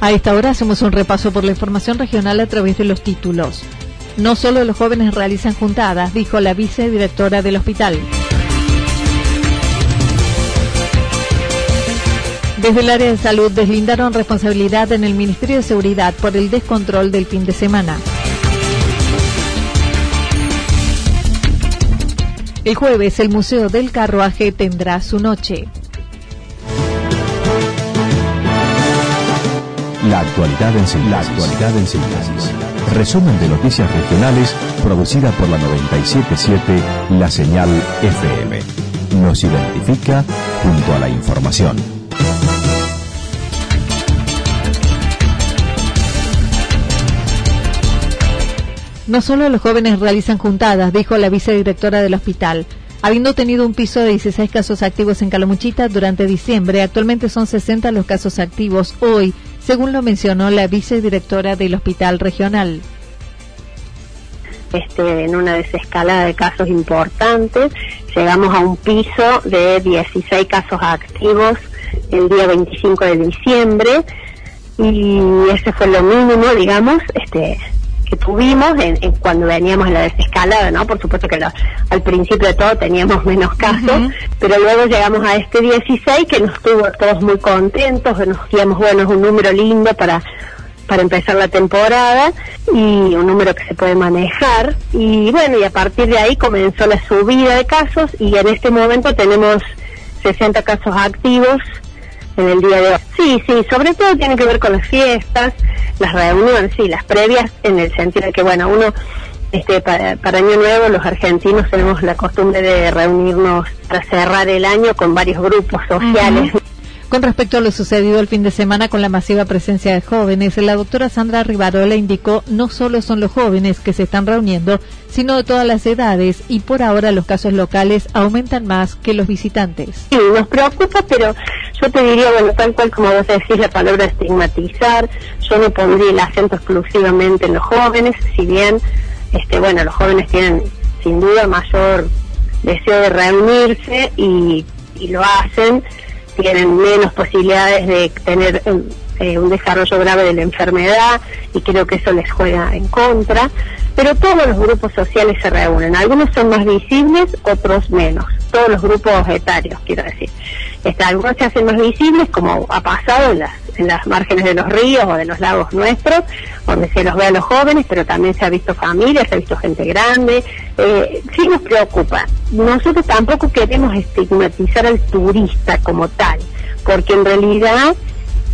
A esta hora hacemos un repaso por la información regional a través de los títulos. No solo los jóvenes realizan juntadas, dijo la vicedirectora del hospital. Desde el área de salud deslindaron responsabilidad en el Ministerio de Seguridad por el descontrol del fin de semana. El jueves el Museo del Carruaje tendrá su noche. La actualidad en síntesis. La actualidad en síntesis. Resumen de noticias regionales producida por la 977 La Señal FM. Nos identifica junto a la información. No solo los jóvenes realizan juntadas, dijo la vicedirectora del hospital. Habiendo tenido un piso de 16 casos activos en Calamuchita durante diciembre, actualmente son 60 los casos activos hoy según lo mencionó la vicedirectora del Hospital Regional. Este, en una desescalada de casos importantes, llegamos a un piso de 16 casos activos el día 25 de diciembre y ese fue lo mínimo, digamos, este, que tuvimos en, cuando veníamos en la desescalada, ¿no? Por supuesto que al principio de todo teníamos menos casos, pero luego llegamos a este 16 que nos tuvo todos muy contentos, nos digamos, bueno, es un número lindo para para empezar la temporada y un número que se puede manejar y bueno y a partir de ahí comenzó la subida de casos y en este momento tenemos 60 casos activos en el día de hoy. Sí, sí, sobre todo tiene que ver con las fiestas, las reuniones, sí, las previas, en el sentido de que, bueno, uno, este, para, Año Nuevo, los argentinos tenemos la costumbre de reunirnos para cerrar el año con varios grupos sociales. Con respecto a lo sucedido el fin de semana con la masiva presencia de jóvenes, la doctora Sandra Rivarola indicó no solo son los jóvenes que se están reuniendo, sino de todas las edades y por ahora los casos locales aumentan más que los visitantes. Sí, nos preocupa, pero yo te diría, bueno, tal cual como vos decís la palabra estigmatizar, yo no pondría el acento exclusivamente en los jóvenes, si bien, este, bueno, los jóvenes tienen sin duda mayor deseo de reunirse y, y lo hacen, tienen menos posibilidades de tener eh, un desarrollo grave de la enfermedad y creo que eso les juega en contra, pero todos los grupos sociales se reúnen, algunos son más visibles, otros menos, todos los grupos etarios, quiero decir. Este, algunos se hacen más visibles, como ha pasado en las, en las márgenes de los ríos o de los lagos nuestros, donde se los ve a los jóvenes, pero también se ha visto familias, se ha visto gente grande. Eh, sí nos preocupa. Nosotros tampoco queremos estigmatizar al turista como tal, porque en realidad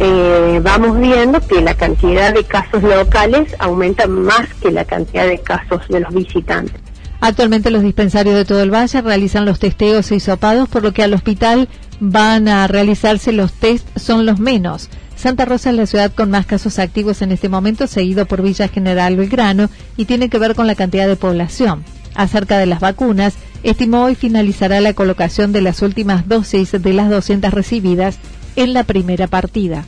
eh, vamos viendo que la cantidad de casos locales aumenta más que la cantidad de casos de los visitantes. Actualmente los dispensarios de todo el valle realizan los testeos y sopados, por lo que al hospital van a realizarse los test son los menos. Santa Rosa es la ciudad con más casos activos en este momento, seguido por Villa General Belgrano, y tiene que ver con la cantidad de población. Acerca de las vacunas, estimó hoy finalizará la colocación de las últimas dosis de las 200 recibidas en la primera partida.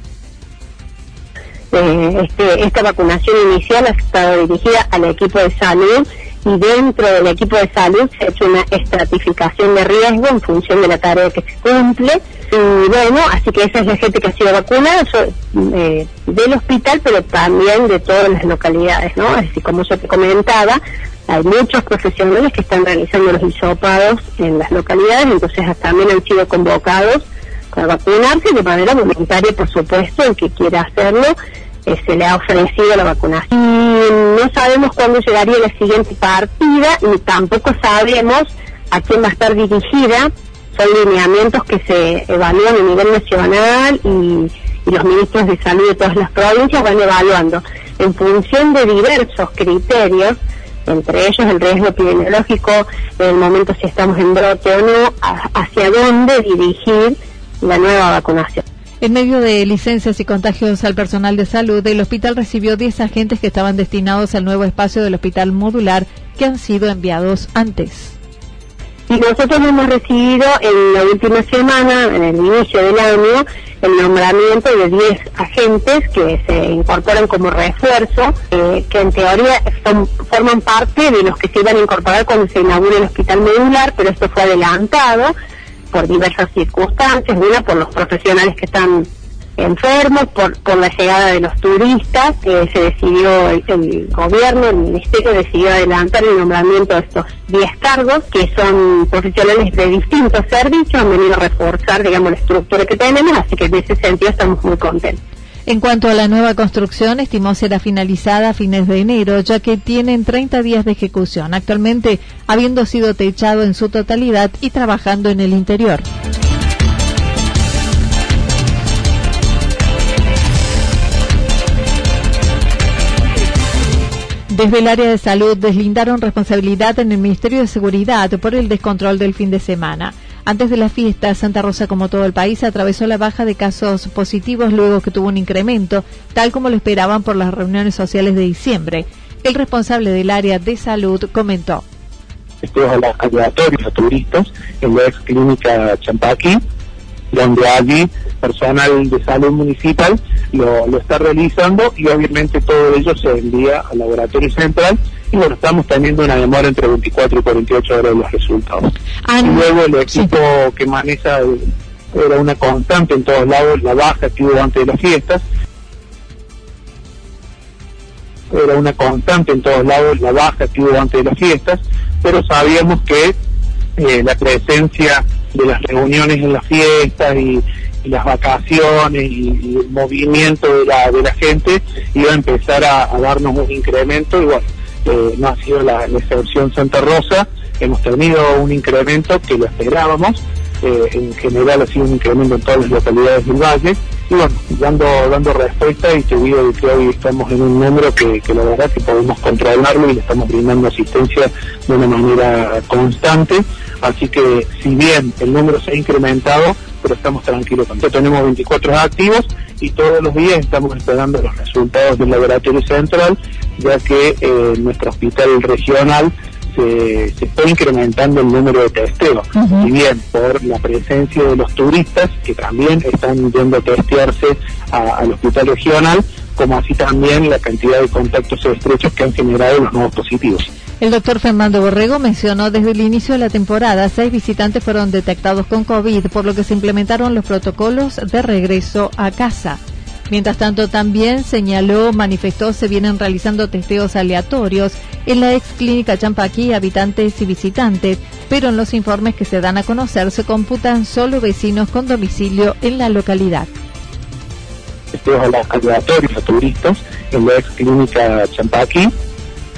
Eh, este, esta vacunación inicial ha estado dirigida al equipo de salud y dentro del equipo de salud se ha hecho una estratificación de riesgo en función de la tarea que se cumple. Y bueno, así que esa es la gente que ha sido vacunada eh, del hospital, pero también de todas las localidades, ¿no? Así como yo te comentaba, hay muchos profesionales que están realizando los hisopados en las localidades, entonces también han sido convocados para vacunarse de manera voluntaria, por supuesto, el que quiera hacerlo, eh, se le ha ofrecido la vacunación. Y no sabemos cuándo llegaría la siguiente partida, ni tampoco sabemos a quién va a estar dirigida. Son lineamientos que se evalúan a nivel nacional y, los ministros de salud de todas las provincias van evaluando en función de diversos criterios entre ellos el riesgo epidemiológico, el momento si estamos en brote o no, hacia dónde dirigir la nueva vacunación. En medio de licencias y contagios al personal de salud, el hospital recibió 10 agentes que estaban destinados al nuevo espacio del hospital modular que han sido enviados antes. Y nosotros hemos recibido en la última semana, en el inicio del año, el nombramiento de 10 agentes que se incorporan como refuerzo, eh, que en teoría forman parte de los que se iban a incorporar cuando se inaugure el hospital medular, pero esto fue adelantado por diversas circunstancias, una por los profesionales que están enfermos, por, por la llegada de los turistas, que se decidió, el, gobierno, el ministerio decidió adelantar el nombramiento de estos 10 cargos, que son profesionales de distintos servicios, han venido a reforzar, digamos, la estructura que tenemos, así que en ese sentido estamos muy contentos. En cuanto a la nueva construcción, estimó será finalizada a fines de enero, ya que tienen 30 días de ejecución, actualmente habiendo sido techado en su totalidad y trabajando en el interior. Desde el área de salud deslindaron responsabilidad en el Ministerio de Seguridad por el descontrol del fin de semana. Antes de la fiesta, Santa Rosa, como todo el país, atravesó la baja de casos positivos luego que tuvo un incremento, tal como lo esperaban por las reuniones sociales de diciembre. El responsable del área de salud comentó. Estudios aleatorios a turistas en la ex clínica Champaqui, donde allí personal de salud municipal lo, lo está realizando y obviamente todo ello se envía al laboratorio central y bueno, estamos teniendo una demora entre 24 y 48 horas de los resultados. Ah, y luego el equipo que maneja era una constante en todos lados, la baja que hubo antes de las fiestas, era una constante en todos lados, la baja que hubo antes de las fiestas, pero sabíamos que eh, la presencia de las reuniones en las fiestas y, las vacaciones y, el movimiento de la, de la gente iba a empezar a, darnos un incremento y bueno, eh, no ha sido la, excepción Santa Rosa, hemos tenido un incremento que lo esperábamos, eh, en general ha sido un incremento en todas las localidades del valle. Y bueno, dando, dando respuesta y te digo que hoy estamos en un número que, que la verdad que podemos controlarlo y le estamos brindando asistencia de una manera constante Así que si bien el número se ha incrementado, pero estamos tranquilos. Entonces tenemos 24 activos y todos los días estamos esperando los resultados del laboratorio central, ya que eh, nuestro hospital regional se, está incrementando el número de testeos. Y bien por la presencia de los turistas que también están yendo a testearse al hospital regional, como así también la cantidad de contactos estrechos que han generado los nuevos positivos. El doctor Fernando Borrego mencionó desde el inicio de la temporada seis visitantes fueron detectados con COVID, por lo que se implementaron los protocolos de regreso a casa. Mientras tanto, también señaló, manifestó, se vienen realizando testeos aleatorios en la ex clínica Champaquí, habitantes y visitantes, pero en los informes que se dan a conocer se computan solo vecinos con domicilio en la localidad. Testeos aleatorios a turistas en la ex clínica Champaquí,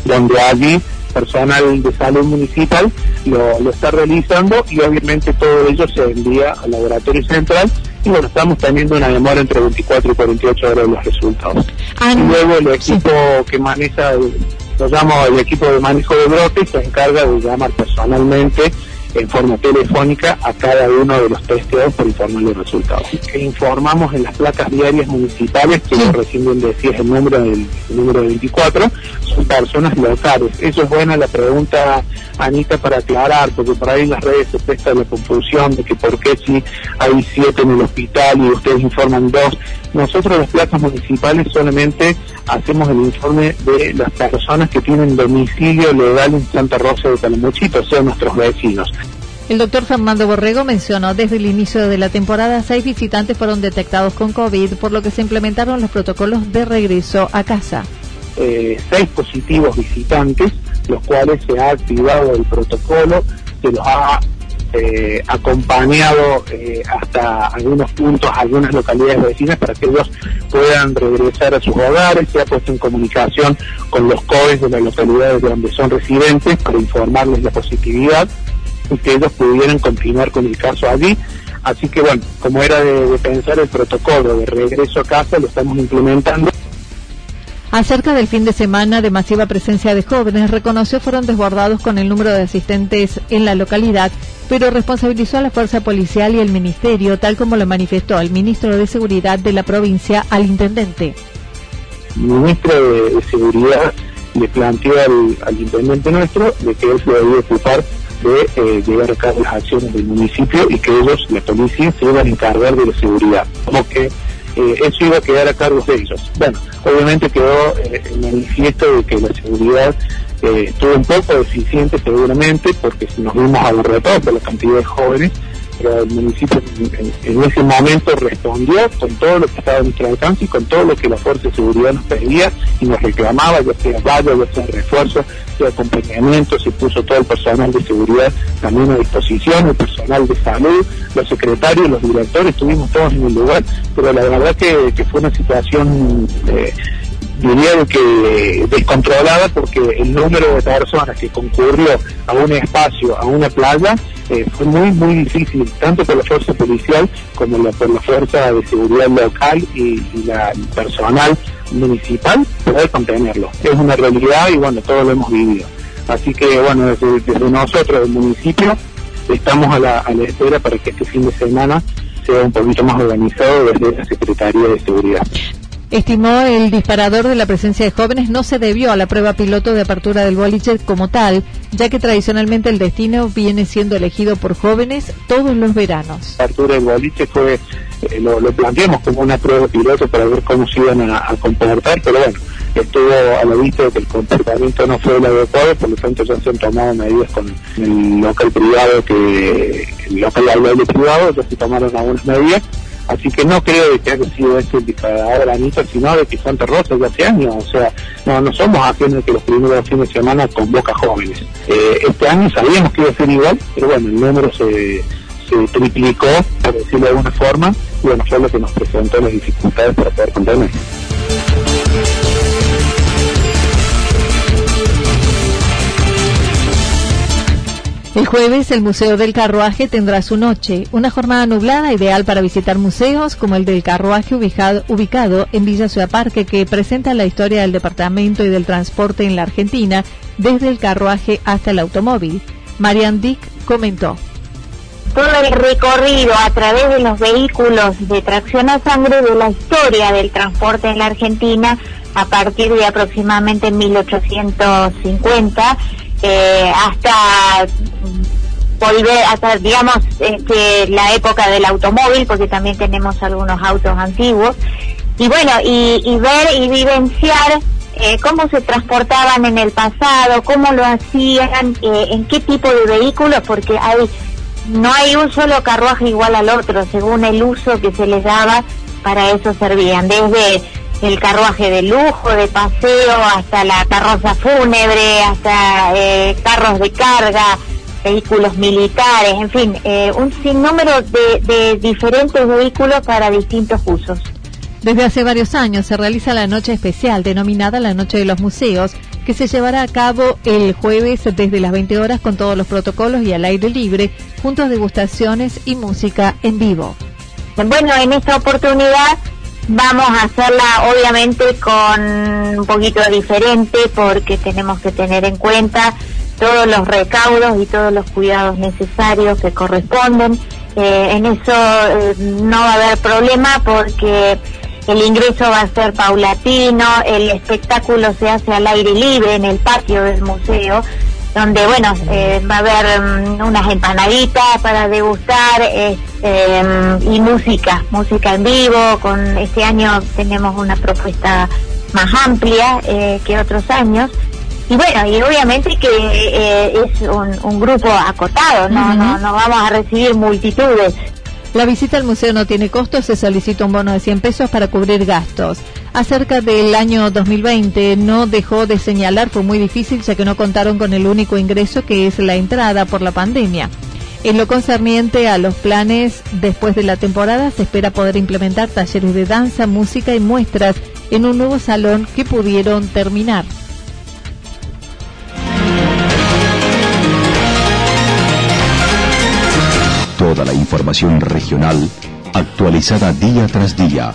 donde allí personal de salud municipal lo, lo está realizando y obviamente todo ello se envía al laboratorio central y bueno, estamos teniendo una demora entre 24 y 48 horas de los resultados. Ah, y luego el equipo que maneja, lo llamo el equipo de manejo de brotes, se encarga de llamar personalmente en forma telefónica a cada uno de los testeados por informar los resultados. Que informamos en las placas diarias municipales, que recién bien decías el número del número 24, son personas locales. Eso es buena la pregunta, Anita, para aclarar, porque por ahí las redes se presta la confusión de que por qué si hay siete en el hospital y ustedes informan dos. Nosotros las placas municipales solamente hacemos el informe de las personas que tienen domicilio legal en Santa Rosa de Calamuchito, o sea, nuestros vecinos. El doctor Fernando Borrego mencionó desde el inicio de la temporada seis visitantes fueron detectados con COVID, por lo que se implementaron los protocolos de regreso a casa. Eh, seis positivos visitantes los cuales se ha activado el protocolo, se los ha eh, acompañado eh, hasta algunos puntos, algunas localidades vecinas para que ellos puedan regresar a sus hogares, se ha puesto en comunicación con los COES de las localidades donde son residentes para informarles la positividad y que ellos pudieran continuar con el caso allí. Así que bueno, como era de pensar el protocolo de regreso a casa, lo estamos implementando Acerca del fin de semana de masiva presencia de jóvenes, reconoció fueron desbordados con el número de asistentes en la localidad, pero responsabilizó a la fuerza policial y el ministerio, tal como lo manifestó el ministro de Seguridad de la provincia al intendente. El ministro de, Seguridad le planteó al, intendente nuestro de que él se debía ocupar de eh, llevar a cabo las acciones del municipio y que ellos, la policía, se iban a encargar de la seguridad. Como que eh, eso iba a quedar a cargo de ellos. Bueno, obviamente quedó eh, el manifiesto de que la seguridad eh, estuvo un poco deficiente seguramente porque nos vimos abarrotados por la cantidad de jóvenes pero el municipio en, ese momento respondió con todo lo que estaba en nuestro alcance y con todo lo que la Fuerza de Seguridad nos pedía y nos reclamaba, ya sea vallas, ya sea refuerzo, sea acompañamiento, se puso todo el personal de seguridad también a disposición, el personal de salud, los secretarios, los directores, estuvimos todos en el lugar, pero la verdad que, que fue una situación... Eh, diría que descontrolada porque el número de personas que concurrió a un espacio, a una playa, eh, fue muy, muy difícil, tanto por la fuerza policial como por la fuerza de seguridad local y, la personal municipal, poder contenerlo. Es una realidad y bueno, todos lo hemos vivido. Así que bueno, desde, nosotros, el municipio, estamos a la, a la espera para que este fin de semana sea un poquito más organizado desde la Secretaría de Seguridad. Estimó el disparador de la presencia de jóvenes no se debió a la prueba piloto de apertura del boliche como tal, ya que tradicionalmente el destino viene siendo elegido por jóvenes todos los veranos. La apertura del fue, eh, lo, planteamos como una prueba piloto para ver cómo se iban a, comportar, pero bueno, estuvo a la vista de que el comportamiento no fue el adecuado, por lo tanto ya se han tomado medidas con el local privado, que el local de privado, ya se tomaron algunas medidas Así que no creo que haya sido este el disparador Anita, sino de que Santa Rosa ya hace años. O sea, no, no somos ajenos que los primeros fines de semana convoca jóvenes. Eh, este año sabíamos que iba a ser igual, pero bueno, el número se, se triplicó, por decirlo de alguna forma, y bueno, fue lo que nos presentó las dificultades para poder contener. El jueves el Museo del Carruaje tendrá su noche, una jornada nublada ideal para visitar museos como el del Carruaje ubicado, en Villa Ciudad Parque que presenta la historia del departamento y del transporte en la Argentina desde el carruaje hasta el automóvil. Marian Dick comentó. Todo el recorrido a través de los vehículos de tracción a sangre de la historia del transporte en la Argentina a partir de aproximadamente 1850 eh, hasta volver hasta digamos este, la época del automóvil porque también tenemos algunos autos antiguos. Y bueno y, ver y vivenciar eh, cómo se transportaban en el pasado cómo lo hacían eh, en qué tipo de vehículos porque hay no hay un solo carruaje igual al otro según el uso que se les daba para eso servían. Desde el carruaje de lujo, de paseo, hasta la carroza fúnebre, hasta eh, carros de carga, vehículos militares, en fin, eh, un sinnúmero de, de diferentes vehículos para distintos usos. Desde hace varios años se realiza la noche especial denominada la Noche de los Museos, que se llevará a cabo el jueves desde las 20 horas con todos los protocolos y al aire libre, junto a degustaciones y música en vivo. Bueno, en esta oportunidad Vamos a hacerla obviamente con un poquito diferente porque tenemos que tener en cuenta todos los recaudos y todos los cuidados necesarios que corresponden. Eh, en eso eh, no va a haber problema porque el ingreso va a ser paulatino, el espectáculo se hace al aire libre en el patio del museo, donde bueno eh, va a haber mm, unas empanaditas para degustar este, mm, y música, música en vivo. Con este año tenemos una propuesta más amplia eh, que otros años. Y bueno, y obviamente que eh, es un, grupo acotado, ¿no? no, no vamos a recibir multitudes. La visita al museo no tiene costo, se solicita un bono de 100 pesos para cubrir gastos. Acerca del año 2020 no dejó de señalar fue muy difícil ya que no contaron con el único ingreso que es la entrada por la pandemia. En lo concerniente a los planes después de la temporada se espera poder implementar talleres de danza, música y muestras en un nuevo salón que pudieron terminar. Toda la información regional actualizada día tras día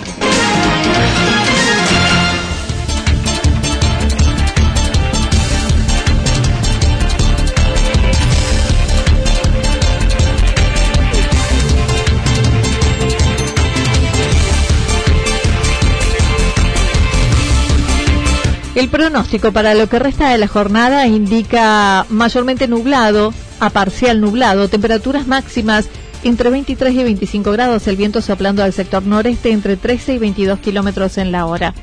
El pronóstico para lo que resta de la jornada indica mayormente nublado a parcial nublado, temperaturas máximas entre 23 y 25 grados, el viento soplando al sector noreste entre 13 y 22 kilómetros en la hora.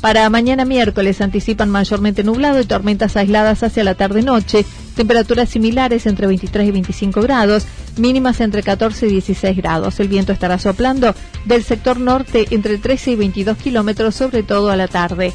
Para mañana miércoles anticipan mayormente nublado y tormentas aisladas hacia la tarde-noche, temperaturas similares entre 23 y 25 grados, mínimas entre 14 y 16 grados. El viento estará soplando del sector norte entre 13 y 22 kilómetros, sobre todo a la tarde.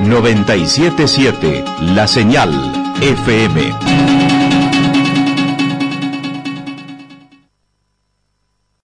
977 La Señal FM.